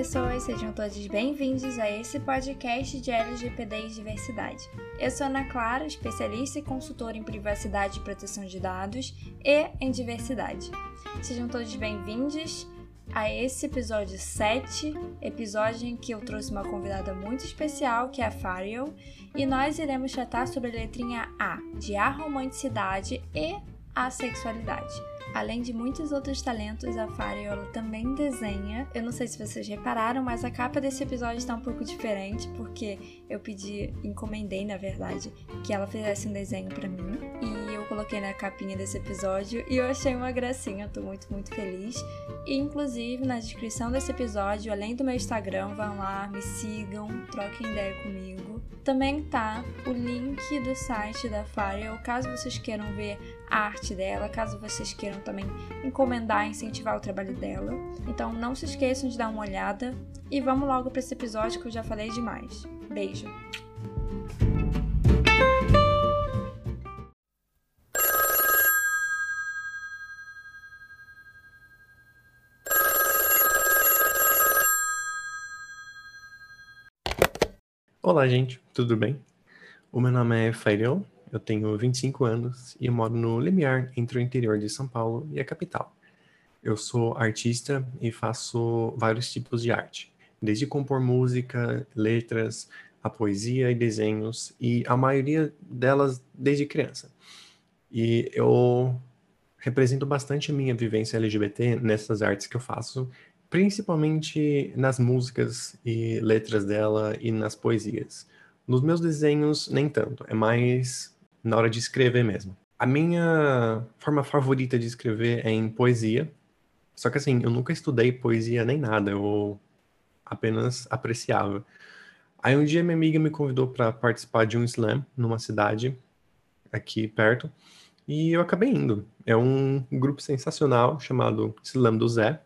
pessoas, sejam todos bem-vindos a esse podcast de LGPD e diversidade. Eu sou Ana Clara, especialista e consultora em privacidade e proteção de dados e em diversidade. Sejam todos bem-vindos a esse episódio 7, episódio em que eu trouxe uma convidada muito especial, que é a Fariel, e nós iremos tratar sobre a letrinha A, de aromanticidade e assexualidade. Além de muitos outros talentos, a Fariola também desenha. Eu não sei se vocês repararam, mas a capa desse episódio está um pouco diferente, porque eu pedi, encomendei na verdade, que ela fizesse um desenho para mim. E eu coloquei na capinha desse episódio e eu achei uma gracinha, tô muito, muito feliz. E inclusive na descrição desse episódio, além do meu Instagram, vão lá, me sigam, troquem ideia comigo. Também tá o link do site da Fariel, caso vocês queiram ver a arte dela, caso vocês queiram também encomendar incentivar o trabalho dela. Então não se esqueçam de dar uma olhada e vamos logo para esse episódio que eu já falei demais. Beijo! Olá, gente, tudo bem? O meu nome é Fairel, eu tenho 25 anos e moro no Limiar, entre o interior de São Paulo e a capital. Eu sou artista e faço vários tipos de arte, desde compor música, letras, a poesia e desenhos, e a maioria delas desde criança. E eu represento bastante a minha vivência LGBT nessas artes que eu faço, principalmente nas músicas e letras dela e nas poesias. Nos meus desenhos, nem tanto, é mais na hora de escrever mesmo. A minha forma favorita de escrever é em poesia. Só que assim, eu nunca estudei poesia nem nada, eu apenas apreciava. Aí um dia minha amiga me convidou para participar de um slam numa cidade aqui perto, e eu acabei indo. É um grupo sensacional chamado Slam do Zé,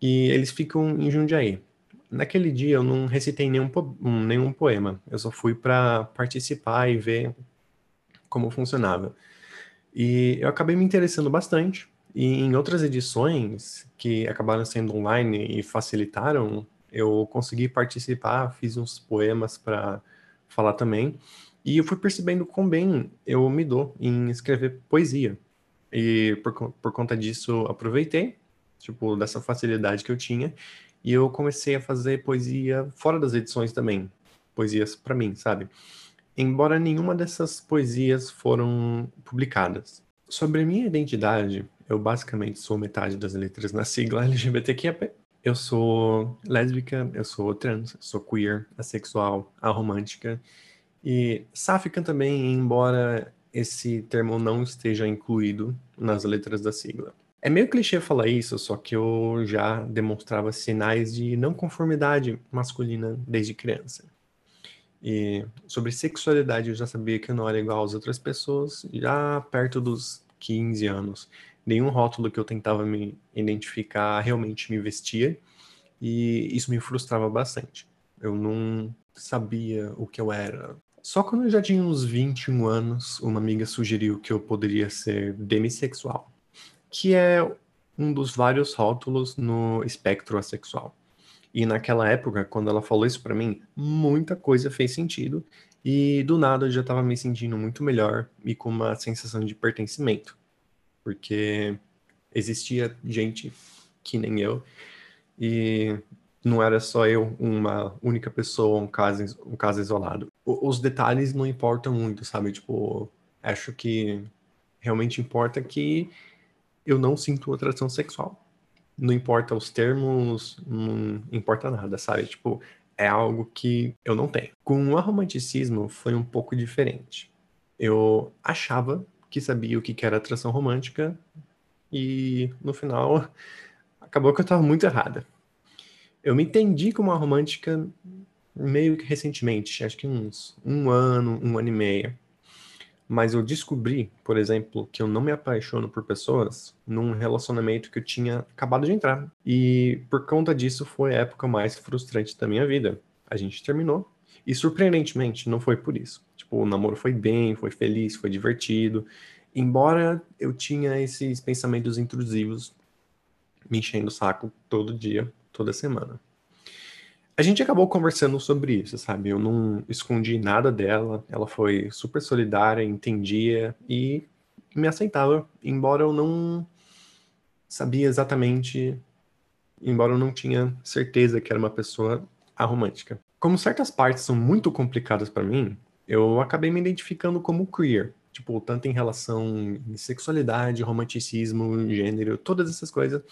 e eles ficam em Jundiaí. Naquele dia eu não recitei nenhum, po nenhum poema, eu só fui para participar e ver como funcionava. E eu acabei me interessando bastante. E em outras edições que acabaram sendo online e facilitaram, eu consegui participar, fiz uns poemas para falar também. E eu fui percebendo quão bem eu me dou em escrever poesia. E por, por conta disso, aproveitei, tipo, dessa facilidade que eu tinha. E eu comecei a fazer poesia fora das edições também. Poesias para mim, sabe? embora nenhuma dessas poesias foram publicadas. Sobre minha identidade, eu basicamente sou metade das letras na sigla LGBTQIA+. Eu sou lésbica, eu sou trans, sou queer, assexual, aromântica e sáfica também, embora esse termo não esteja incluído nas letras da sigla. É meio clichê falar isso, só que eu já demonstrava sinais de não conformidade masculina desde criança. E sobre sexualidade eu já sabia que eu não era igual às outras pessoas, já perto dos 15 anos. Nenhum rótulo que eu tentava me identificar realmente me vestia, e isso me frustrava bastante. Eu não sabia o que eu era. Só quando eu já tinha uns 21 anos, uma amiga sugeriu que eu poderia ser demissexual, que é um dos vários rótulos no espectro assexual. E naquela época, quando ela falou isso para mim, muita coisa fez sentido e do nada eu já estava me sentindo muito melhor e com uma sensação de pertencimento, porque existia gente que nem eu e não era só eu, uma única pessoa, um caso, um caso isolado. Os detalhes não importam muito, sabe? Tipo, acho que realmente importa que eu não sinto atração sexual não importa os termos, não importa nada, sabe? Tipo, é algo que eu não tenho. Com o romanticismo foi um pouco diferente. Eu achava que sabia o que era atração romântica e no final acabou que eu estava muito errada. Eu me entendi como uma romântica meio que recentemente, acho que uns um ano, um ano e meio. Mas eu descobri, por exemplo, que eu não me apaixono por pessoas num relacionamento que eu tinha acabado de entrar. E por conta disso foi a época mais frustrante da minha vida. A gente terminou. E surpreendentemente, não foi por isso. Tipo, o namoro foi bem, foi feliz, foi divertido. Embora eu tinha esses pensamentos intrusivos me enchendo o saco todo dia, toda semana. A gente acabou conversando sobre isso, sabe? Eu não escondi nada dela, ela foi super solidária, entendia e me aceitava, embora eu não sabia exatamente, embora eu não tinha certeza que era uma pessoa aromântica. Como certas partes são muito complicadas para mim, eu acabei me identificando como queer, tipo, tanto em relação à sexualidade, romanticismo, gênero, todas essas coisas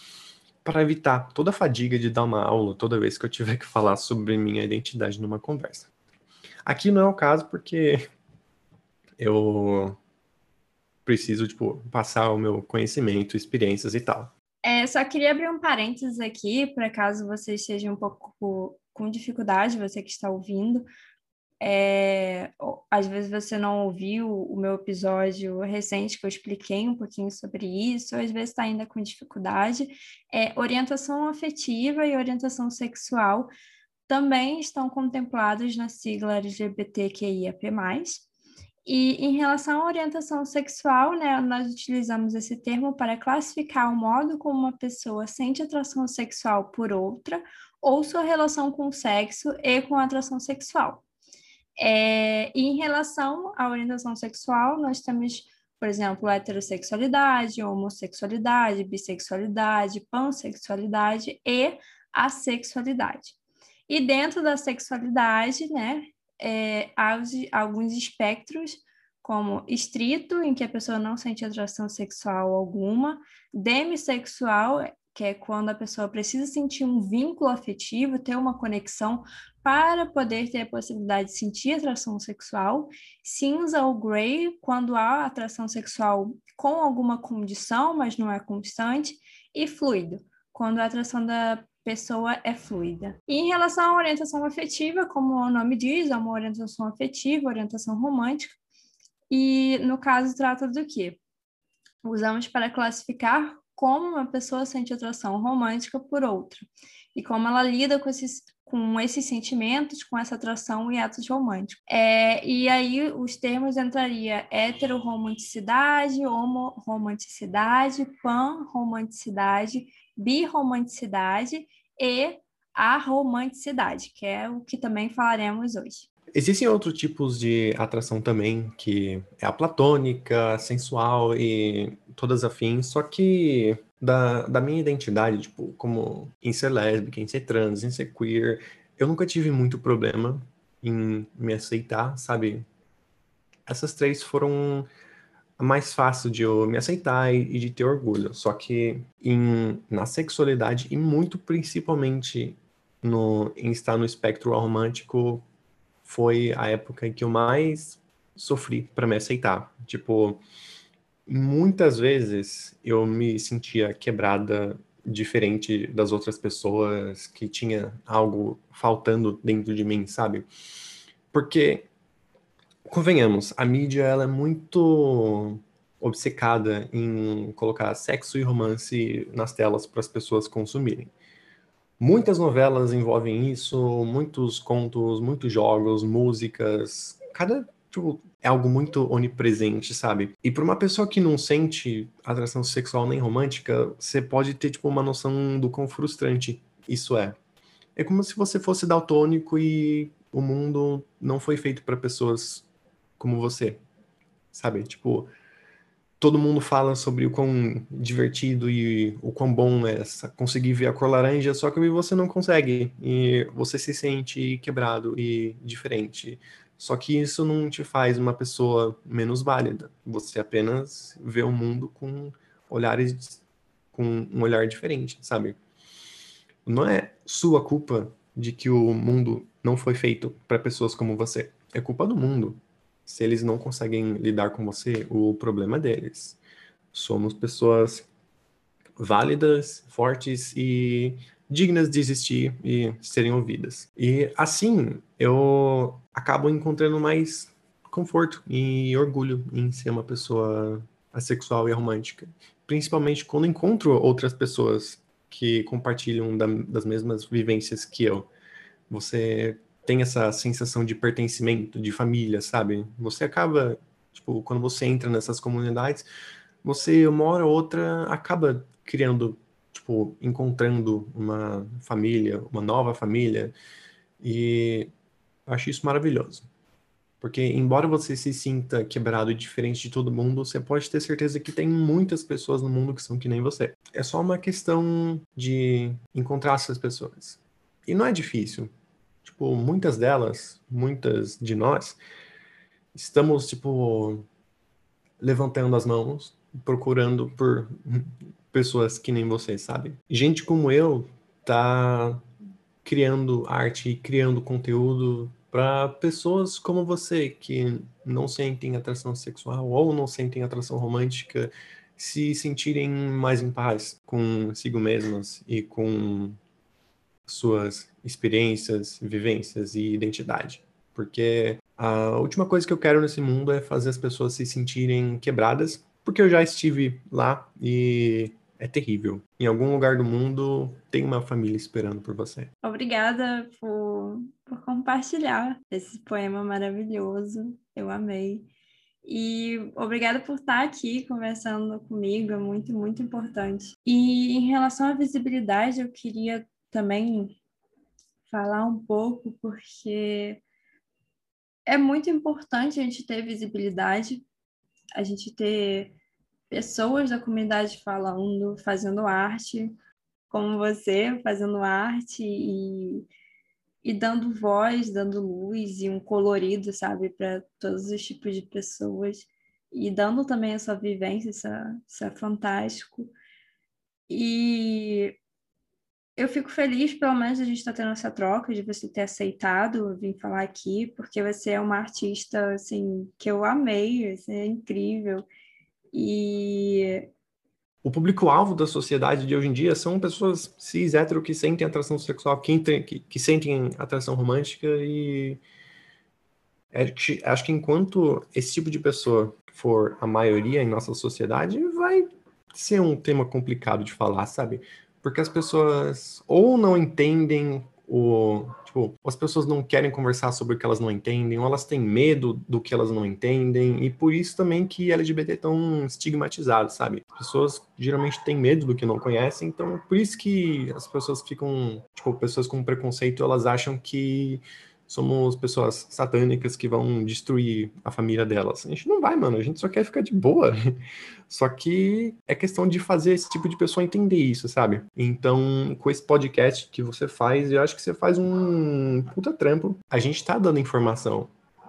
para evitar toda a fadiga de dar uma aula toda vez que eu tiver que falar sobre minha identidade numa conversa. Aqui não é o caso porque eu preciso, tipo, passar o meu conhecimento, experiências e tal. É, só queria abrir um parênteses aqui, para caso você esteja um pouco com dificuldade, você que está ouvindo, é, às vezes você não ouviu o meu episódio recente que eu expliquei um pouquinho sobre isso, às vezes está ainda com dificuldade. É, orientação afetiva e orientação sexual também estão contemplados na sigla LGBTQIAP+. E em relação à orientação sexual, né, nós utilizamos esse termo para classificar o modo como uma pessoa sente atração sexual por outra ou sua relação com o sexo e com a atração sexual. É, em relação à orientação sexual, nós temos, por exemplo, heterossexualidade, homossexualidade, bissexualidade, pansexualidade e assexualidade. E dentro da sexualidade, né, é, há alguns espectros, como estrito, em que a pessoa não sente atração sexual alguma, demissexual, que é quando a pessoa precisa sentir um vínculo afetivo, ter uma conexão para poder ter a possibilidade de sentir atração sexual. Cinza ou gray, quando há atração sexual com alguma condição, mas não é constante. E fluido, quando a atração da pessoa é fluida. E em relação à orientação afetiva, como o nome diz, é uma orientação afetiva, orientação romântica. E no caso trata do quê? Usamos para classificar como uma pessoa sente atração romântica por outra e como ela lida com esses, com esses sentimentos, com essa atração e atos românticos. É, e aí os termos entraria heteroromanticidade, homoromanticidade, pan-romanticidade, birromanticidade e a romanticidade, que é o que também falaremos hoje. Existem outros tipos de atração também, que é a platônica, sensual e todas afins, só que da, da minha identidade, tipo, como em ser lésbica, em ser trans, em ser queer, eu nunca tive muito problema em me aceitar, sabe? Essas três foram mais fácil de eu me aceitar e, de ter orgulho. Só que em, na sexualidade e muito principalmente no, em estar no espectro romântico foi a época em que eu mais sofri para me aceitar. Tipo, muitas vezes eu me sentia quebrada diferente das outras pessoas, que tinha algo faltando dentro de mim, sabe? Porque convenhamos, a mídia ela é muito obcecada em colocar sexo e romance nas telas para as pessoas consumirem. Muitas novelas envolvem isso, muitos contos, muitos jogos, músicas. Cada tipo, é algo muito onipresente, sabe? E para uma pessoa que não sente atração sexual nem romântica, você pode ter tipo uma noção do quão frustrante isso é. É como se você fosse daltônico e o mundo não foi feito para pessoas como você, sabe? Tipo, todo mundo fala sobre o quão divertido e o quão bom é conseguir ver a cor laranja, só que você não consegue. E você se sente quebrado e diferente. Só que isso não te faz uma pessoa menos válida. Você apenas vê o mundo com olhares com um olhar diferente, sabe? Não é sua culpa de que o mundo não foi feito para pessoas como você. É culpa do mundo. Se eles não conseguem lidar com você, o problema é deles. Somos pessoas válidas, fortes e dignas de existir e serem ouvidas. E assim, eu acabo encontrando mais conforto e orgulho em ser uma pessoa assexual e romântica. Principalmente quando encontro outras pessoas que compartilham da, das mesmas vivências que eu. Você tem essa sensação de pertencimento, de família, sabe? Você acaba, tipo, quando você entra nessas comunidades, você, uma hora ou outra, acaba criando, tipo, encontrando uma família, uma nova família, E acho isso maravilhoso. Porque, embora você se sinta quebrado e diferente de todo mundo, você pode ter certeza que tem muitas pessoas no mundo que são que nem você. É só uma questão de encontrar essas pessoas. E não é difícil. Tipo, muitas delas, muitas de nós, estamos, tipo, levantando as mãos, procurando por pessoas que nem você, sabe? Gente como eu tá criando arte, criando conteúdo para pessoas como você que não sentem atração sexual ou não sentem atração romântica se sentirem mais em paz consigo mesmas e com suas experiências, vivências e identidade. Porque a última coisa que eu quero nesse mundo é fazer as pessoas se sentirem quebradas, porque eu já estive lá e é terrível. Em algum lugar do mundo tem uma família esperando por você. Obrigada por, por compartilhar esse poema maravilhoso. Eu amei. E obrigada por estar aqui conversando comigo, é muito, muito importante. E em relação à visibilidade, eu queria também falar um pouco, porque é muito importante a gente ter visibilidade, a gente ter pessoas da comunidade falando, fazendo arte, como você, fazendo arte e, e dando voz, dando luz e um colorido, sabe, para todos os tipos de pessoas. E dando também essa vivência, isso é, isso é fantástico. E eu fico feliz, pelo menos, a gente estar tá tendo essa troca, de você ter aceitado vir falar aqui, porque você é uma artista, assim, que eu amei, assim, é incrível. E... O público-alvo da sociedade de hoje em dia são pessoas cis, hétero, que sentem atração sexual, que, que, que sentem atração romântica e... É acho que enquanto esse tipo de pessoa for a maioria em nossa sociedade, vai ser um tema complicado de falar, sabe? Porque as pessoas ou não entendem o. Tipo, as pessoas não querem conversar sobre o que elas não entendem, ou elas têm medo do que elas não entendem, e por isso também que LGBT é tão estigmatizado, sabe? As pessoas geralmente têm medo do que não conhecem, então por isso que as pessoas ficam, tipo, pessoas com preconceito, elas acham que somos pessoas satânicas que vão destruir a família delas. A gente não vai, mano. A gente só quer ficar de boa. Só que é questão de fazer esse tipo de pessoa entender isso, sabe? Então, com esse podcast que você faz, eu acho que você faz um puta trampo. A gente tá dando informação.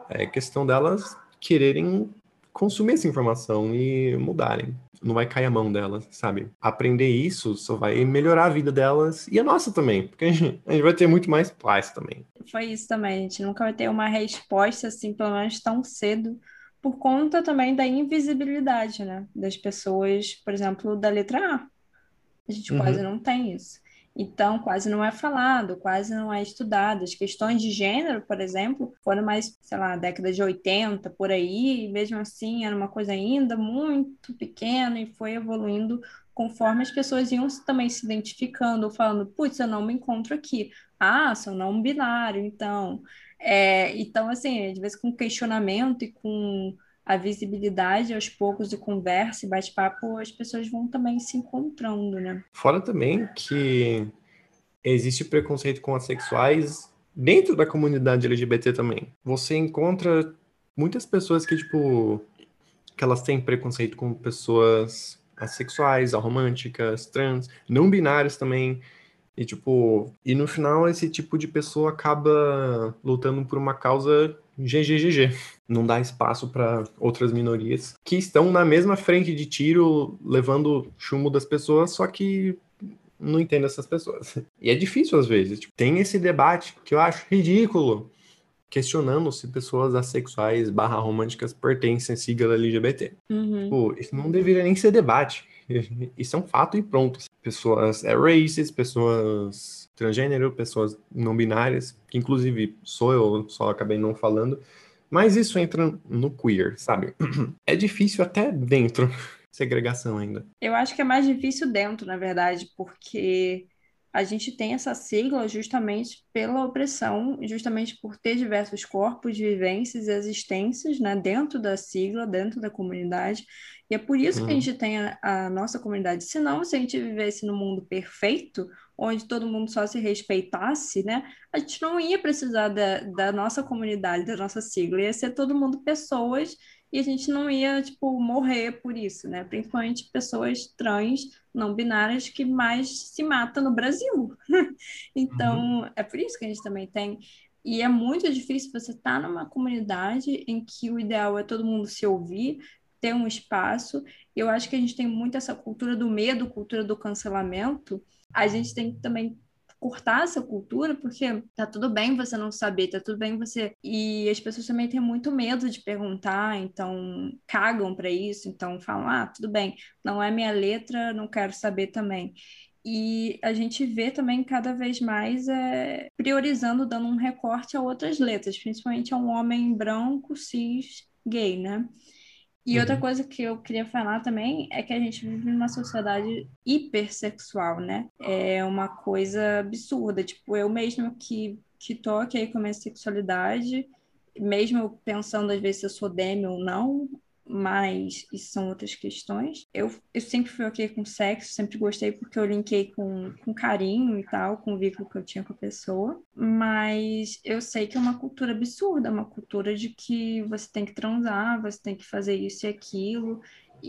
É questão delas quererem consumir essa informação e mudarem não vai cair a mão delas, sabe? Aprender isso só vai melhorar a vida delas e a nossa também, porque a gente, a gente vai ter muito mais paz também. Foi isso também, a gente nunca vai ter uma resposta assim, pelo menos tão cedo, por conta também da invisibilidade, né? Das pessoas, por exemplo, da letra A. A gente uhum. quase não tem isso. Então, quase não é falado, quase não é estudado. As questões de gênero, por exemplo, foram mais, sei lá, década de 80, por aí, e mesmo assim era uma coisa ainda muito pequena e foi evoluindo conforme as pessoas iam também se identificando, falando, putz, eu não me encontro aqui. Ah, sou não binário, então. É, então, assim, de vez com questionamento e com a visibilidade aos poucos de conversa e bate-papo, as pessoas vão também se encontrando, né? Fora também que existe preconceito com assexuais dentro da comunidade LGBT também. Você encontra muitas pessoas que, tipo, que elas têm preconceito com pessoas assexuais, aromânticas, trans, não binárias também. E, tipo, e no final esse tipo de pessoa acaba lutando por uma causa GGGG. Não dá espaço para outras minorias que estão na mesma frente de tiro, levando chumbo das pessoas, só que não entendo essas pessoas. E é difícil às vezes. Tipo, tem esse debate que eu acho ridículo, questionando se pessoas assexuais barra românticas pertencem à sigla LGBT. Uhum. Tipo, isso não deveria nem ser debate. Isso é um fato e pronto. Pessoas é races, pessoas transgênero, pessoas não binárias, que inclusive sou eu, só acabei não falando, mas isso entra no queer, sabe? É difícil até dentro segregação ainda. Eu acho que é mais difícil dentro, na verdade, porque a gente tem essa sigla justamente pela opressão, justamente por ter diversos corpos vivências e existências né, dentro da sigla, dentro da comunidade. E é por isso que a uhum. gente tem a, a nossa comunidade. Senão, se a gente vivesse no mundo perfeito, onde todo mundo só se respeitasse, né? A gente não ia precisar da, da nossa comunidade, da nossa sigla, ia ser todo mundo pessoas e a gente não ia, tipo, morrer por isso, né? Principalmente pessoas trans, não binárias, que mais se matam no Brasil. então, uhum. é por isso que a gente também tem. E é muito difícil você estar tá numa comunidade em que o ideal é todo mundo se ouvir, ter um espaço. Eu acho que a gente tem muito essa cultura do medo, cultura do cancelamento. A gente tem que também cortar essa cultura, porque tá tudo bem você não saber, tá tudo bem você. E as pessoas também têm muito medo de perguntar, então cagam para isso, então falam: ah, tudo bem, não é minha letra, não quero saber também. E a gente vê também cada vez mais é, priorizando, dando um recorte a outras letras, principalmente a um homem branco, cis, gay, né? E uhum. outra coisa que eu queria falar também é que a gente vive numa sociedade hipersexual, né? É uma coisa absurda. Tipo, eu mesmo que, que tô aqui com a minha sexualidade, mesmo pensando às vezes se eu sou demi ou não, mas isso são outras questões. Eu, eu sempre fui ok com sexo, sempre gostei porque eu linkei com, com carinho e tal, com o vínculo que eu tinha com a pessoa, mas eu sei que é uma cultura absurda, uma cultura de que você tem que transar, você tem que fazer isso e aquilo,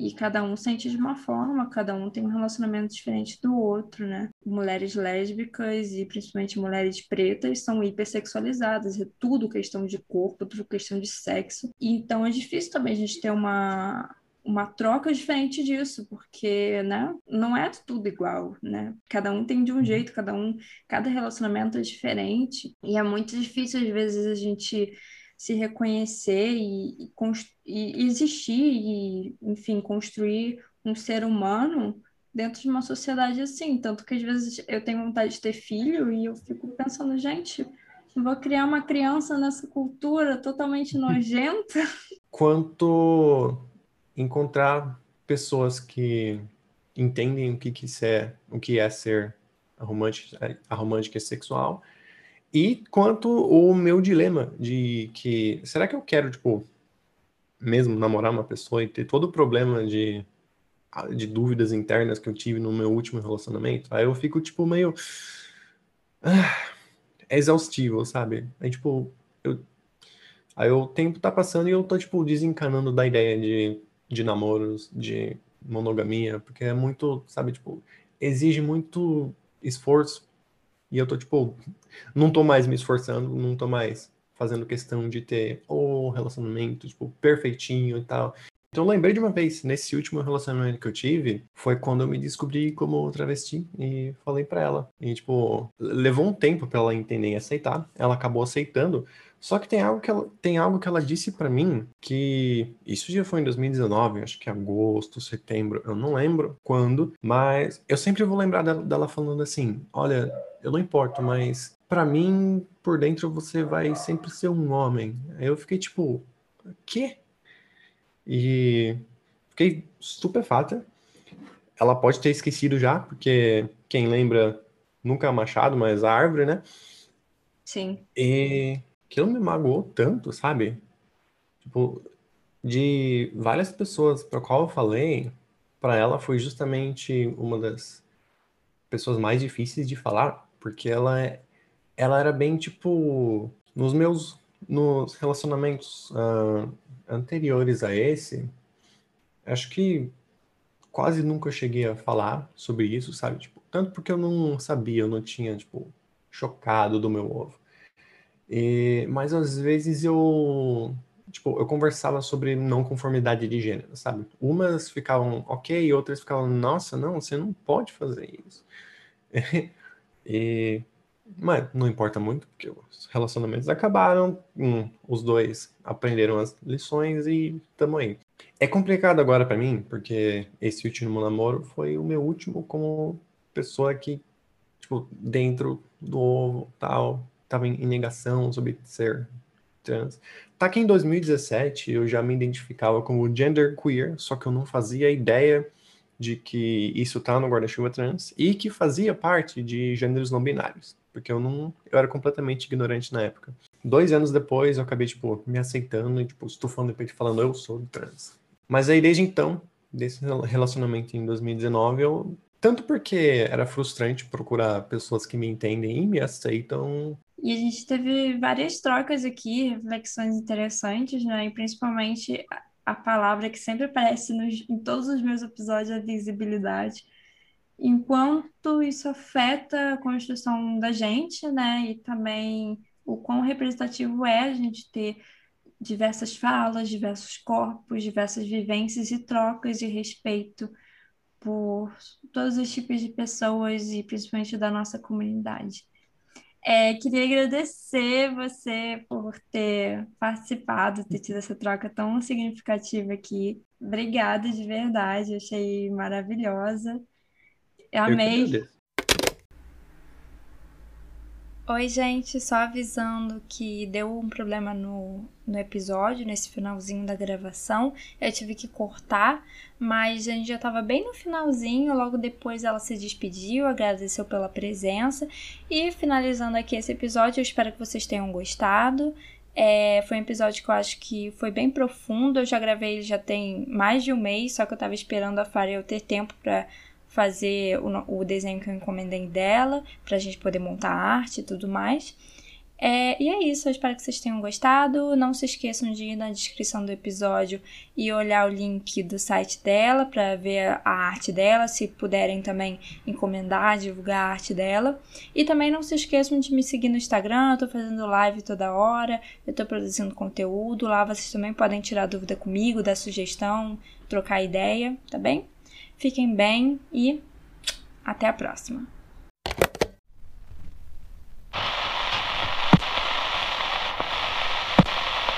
e cada um sente de uma forma, cada um tem um relacionamento diferente do outro, né? Mulheres lésbicas e principalmente mulheres pretas são hipersexualizadas, é tudo questão de corpo, tudo questão de sexo. E então é difícil também a gente ter uma uma troca diferente disso, porque, né, não é tudo igual, né? Cada um tem de um jeito, cada um, cada relacionamento é diferente, e é muito difícil às vezes a gente se reconhecer e, e, existir e, enfim, construir um ser humano dentro de uma sociedade assim. Tanto que às vezes eu tenho vontade de ter filho e eu fico pensando, gente, vou criar uma criança nessa cultura totalmente nojenta. Quanto encontrar pessoas que entendem o que, que é, o que é ser a romântica, a romântica sexual e quanto o meu dilema de que será que eu quero, tipo, mesmo namorar uma pessoa e ter todo o problema de, de dúvidas internas que eu tive no meu último relacionamento? Aí eu fico, tipo, meio. Ah, é exaustivo, sabe? Aí, tipo, eu... aí o tempo tá passando e eu tô, tipo, desencanando da ideia de, de namoros, de monogamia, porque é muito, sabe, tipo, exige muito esforço e eu tô, tipo, não tô mais me esforçando, não tô mais fazendo questão de ter o relacionamento, tipo, perfeitinho e tal. Então eu lembrei de uma vez, nesse último relacionamento que eu tive, foi quando eu me descobri como travesti e falei para ela. E, tipo, levou um tempo para ela entender e aceitar. Ela acabou aceitando. Só que tem algo que ela, tem algo que ela disse para mim que isso já foi em 2019, acho que agosto, setembro, eu não lembro quando, mas eu sempre vou lembrar dela, dela falando assim: "Olha, eu não importo, mas para mim, por dentro você vai sempre ser um homem". Aí eu fiquei tipo, quê? E fiquei estupefata. Ela pode ter esquecido já, porque quem lembra nunca é machado, mas a árvore, né? Sim. E aquilo me magoou tanto, sabe? Tipo, de várias pessoas para qual eu falei, para ela foi justamente uma das pessoas mais difíceis de falar, porque ela é, ela era bem tipo nos meus nos relacionamentos uh, anteriores a esse, acho que quase nunca cheguei a falar sobre isso, sabe? Tipo, tanto porque eu não sabia, eu não tinha, tipo, chocado do meu ovo. E, mas às vezes eu, tipo, eu conversava sobre não conformidade de gênero, sabe? Umas ficavam ok, outras ficavam, nossa, não, você não pode fazer isso. e mas não importa muito, porque os relacionamentos acabaram, hum, os dois aprenderam as lições e tamo aí. É complicado agora para mim, porque esse último namoro foi o meu último como pessoa que, tipo, dentro do ovo, tal, tava em negação sobre ser trans. Tá que em 2017 eu já me identificava como gender queer, só que eu não fazia ideia de que isso tá no guarda-chuva trans e que fazia parte de gêneros não binários porque eu não. Eu era completamente ignorante na época. Dois anos depois, eu acabei, tipo, me aceitando e, tipo, estufando o peito falando, eu sou trans. Mas aí, desde então, desse relacionamento em 2019, eu Tanto porque era frustrante procurar pessoas que me entendem e me aceitam. E a gente teve várias trocas aqui, reflexões interessantes, né? E principalmente a palavra que sempre aparece nos, em todos os meus episódios, a visibilidade. Enquanto isso afeta a construção da gente, né? E também o quão representativo é a gente ter diversas falas, diversos corpos, diversas vivências e trocas de respeito por todos os tipos de pessoas e principalmente da nossa comunidade. É, queria agradecer você por ter participado, ter tido essa troca tão significativa aqui. Obrigada de verdade, achei maravilhosa. Eu amei. Oi, gente, só avisando que deu um problema no, no episódio, nesse finalzinho da gravação. Eu tive que cortar, mas a gente já tava bem no finalzinho. Logo depois ela se despediu, agradeceu pela presença. E finalizando aqui esse episódio, eu espero que vocês tenham gostado. É, foi um episódio que eu acho que foi bem profundo. Eu já gravei ele já tem mais de um mês, só que eu tava esperando a Farel ter tempo para fazer o, o desenho que eu encomendei dela, pra gente poder montar a arte e tudo mais. É, e é isso, eu espero que vocês tenham gostado. Não se esqueçam de ir na descrição do episódio e olhar o link do site dela para ver a arte dela, se puderem também encomendar, divulgar a arte dela. E também não se esqueçam de me seguir no Instagram, eu tô fazendo live toda hora, eu tô produzindo conteúdo. Lá vocês também podem tirar dúvida comigo, dar sugestão, trocar ideia, tá bem? Fiquem bem e até a próxima!